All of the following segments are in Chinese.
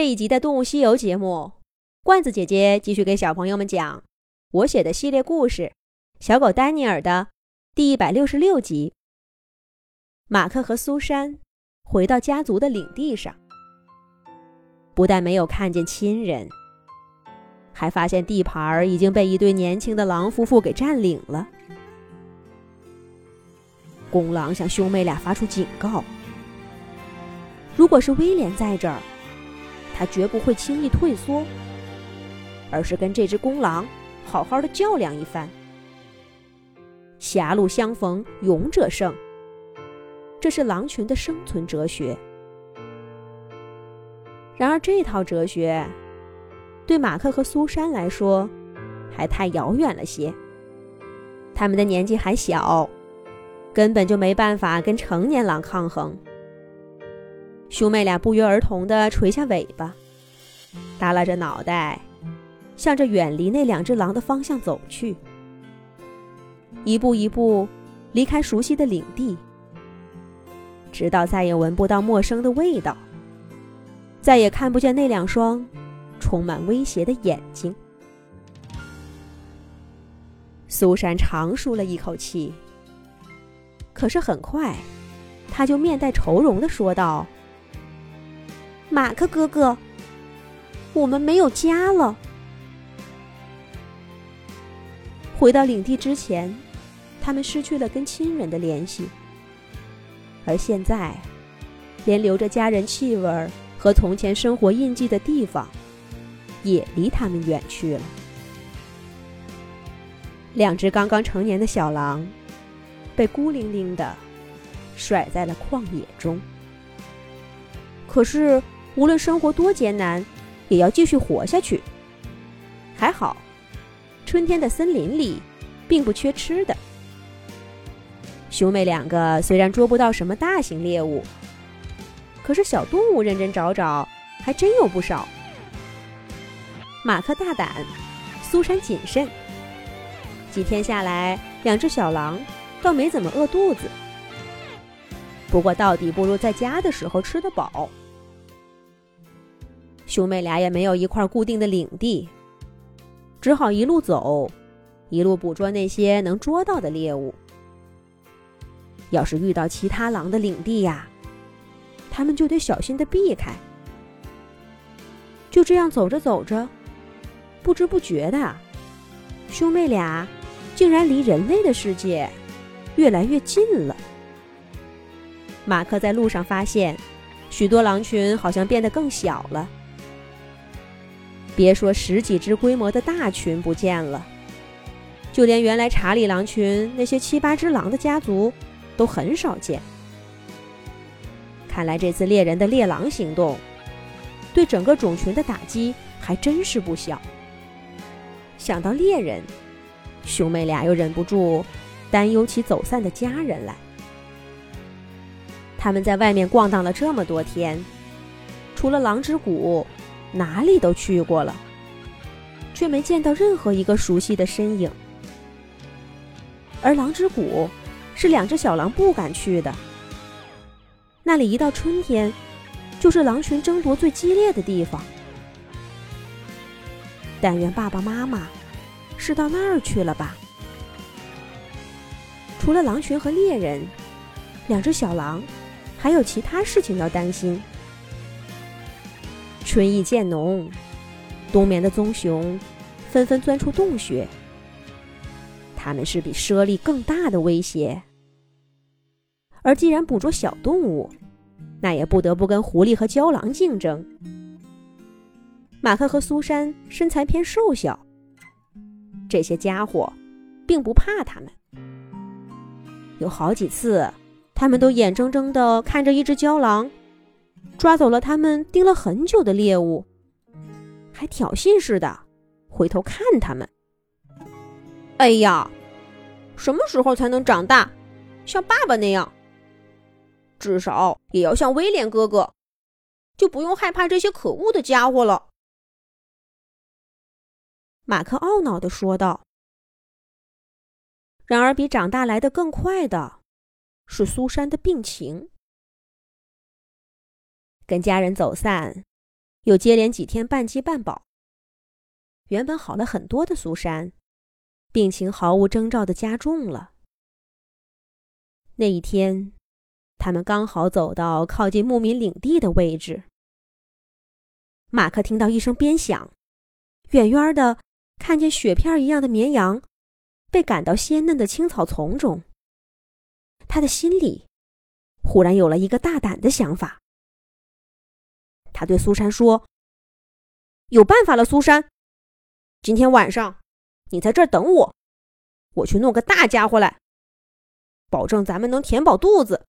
这一集的《动物西游》节目，罐子姐姐继续给小朋友们讲我写的系列故事《小狗丹尼尔》的第一百六十六集。马克和苏珊回到家族的领地上，不但没有看见亲人，还发现地盘已经被一对年轻的狼夫妇给占领了。公狼向兄妹俩发出警告：如果是威廉在这儿。他绝不会轻易退缩，而是跟这只公狼好好的较量一番。狭路相逢勇者胜，这是狼群的生存哲学。然而，这套哲学对马克和苏珊来说还太遥远了些。他们的年纪还小，根本就没办法跟成年狼抗衡。兄妹俩不约而同地垂下尾巴，耷拉着脑袋，向着远离那两只狼的方向走去。一步一步离开熟悉的领地，直到再也闻不到陌生的味道，再也看不见那两双充满威胁的眼睛。苏珊长舒了一口气，可是很快，他就面带愁容地说道。马克哥哥，我们没有家了。回到领地之前，他们失去了跟亲人的联系，而现在，连留着家人气味和从前生活印记的地方，也离他们远去了。两只刚刚成年的小狼，被孤零零的甩在了旷野中。可是。无论生活多艰难，也要继续活下去。还好，春天的森林里并不缺吃的。兄妹两个虽然捉不到什么大型猎物，可是小动物认真找找，还真有不少。马克大胆，苏珊谨慎。几天下来，两只小狼倒没怎么饿肚子。不过，到底不如在家的时候吃得饱。兄妹俩也没有一块固定的领地，只好一路走，一路捕捉那些能捉到的猎物。要是遇到其他狼的领地呀，他们就得小心的避开。就这样走着走着，不知不觉的，兄妹俩竟然离人类的世界越来越近了。马克在路上发现，许多狼群好像变得更小了。别说十几只规模的大群不见了，就连原来查理狼群那些七八只狼的家族都很少见。看来这次猎人的猎狼行动，对整个种群的打击还真是不小。想到猎人，兄妹俩又忍不住担忧起走散的家人来。他们在外面逛荡了这么多天，除了狼之谷。哪里都去过了，却没见到任何一个熟悉的身影。而狼之谷是两只小狼不敢去的，那里一到春天，就是狼群争夺最激烈的地方。但愿爸爸妈妈是到那儿去了吧？除了狼群和猎人，两只小狼还有其他事情要担心。春意渐浓，冬眠的棕熊纷纷钻出洞穴。他们是比猞猁更大的威胁，而既然捕捉小动物，那也不得不跟狐狸和郊狼竞争。马克和苏珊身材偏瘦小，这些家伙并不怕他们。有好几次，他们都眼睁睁地看着一只郊狼。抓走了他们盯了很久的猎物，还挑衅似的回头看他们。哎呀，什么时候才能长大，像爸爸那样？至少也要像威廉哥哥，就不用害怕这些可恶的家伙了。马克懊恼的说道。然而，比长大来的更快的是苏珊的病情。跟家人走散，又接连几天半饥半饱，原本好了很多的苏珊，病情毫无征兆的加重了。那一天，他们刚好走到靠近牧民领地的位置，马克听到一声鞭响，远远的看见雪片一样的绵羊被赶到鲜嫩的青草丛中，他的心里忽然有了一个大胆的想法。他对苏珊说：“有办法了，苏珊，今天晚上你在这儿等我，我去弄个大家伙来。”保证咱们能填饱肚子。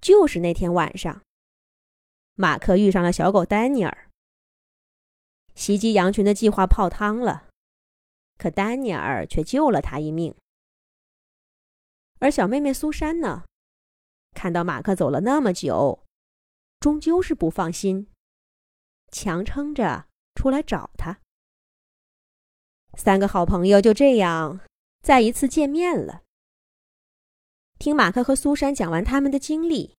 就是那天晚上，马克遇上了小狗丹尼尔。袭击羊群的计划泡汤了，可丹尼尔却救了他一命。而小妹妹苏珊呢，看到马克走了那么久，终究是不放心，强撑着出来找他。三个好朋友就这样。再一次见面了。听马克和苏珊讲完他们的经历，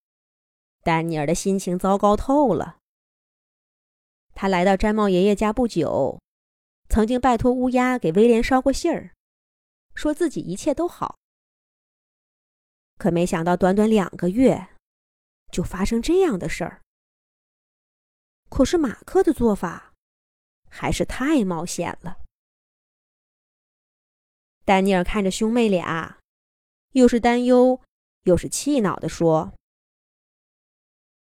丹尼尔的心情糟糕透了。他来到毡帽爷爷家不久，曾经拜托乌鸦给威廉捎过信儿，说自己一切都好。可没想到，短短两个月，就发生这样的事儿。可是马克的做法，还是太冒险了。丹尼尔看着兄妹俩，又是担忧，又是气恼的说：“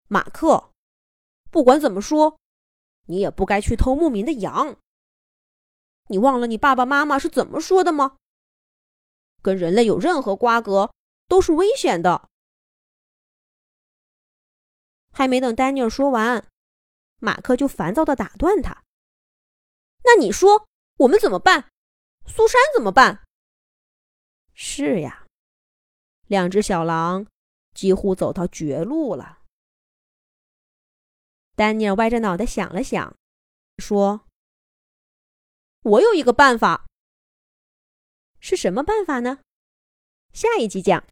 马克，不管怎么说，你也不该去偷牧民的羊。你忘了你爸爸妈妈是怎么说的吗？跟人类有任何瓜葛都是危险的。”还没等丹尼尔说完，马克就烦躁的打断他：“那你说我们怎么办？苏珊怎么办？”是呀，两只小狼几乎走到绝路了。丹尼尔歪着脑袋想了想，说：“我有一个办法。是什么办法呢？下一集讲。”